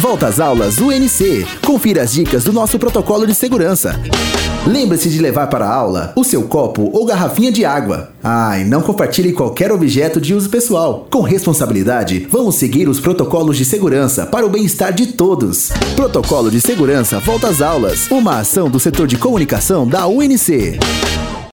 Volta às aulas UNC. Confira as dicas do nosso protocolo de segurança. Lembre-se de levar para a aula o seu copo ou garrafinha de água. Ah, e não compartilhe qualquer objeto de uso pessoal. Com responsabilidade, vamos seguir os protocolos de segurança para o bem-estar de todos. Protocolo de Segurança Volta às Aulas. Uma ação do setor de comunicação da UNC.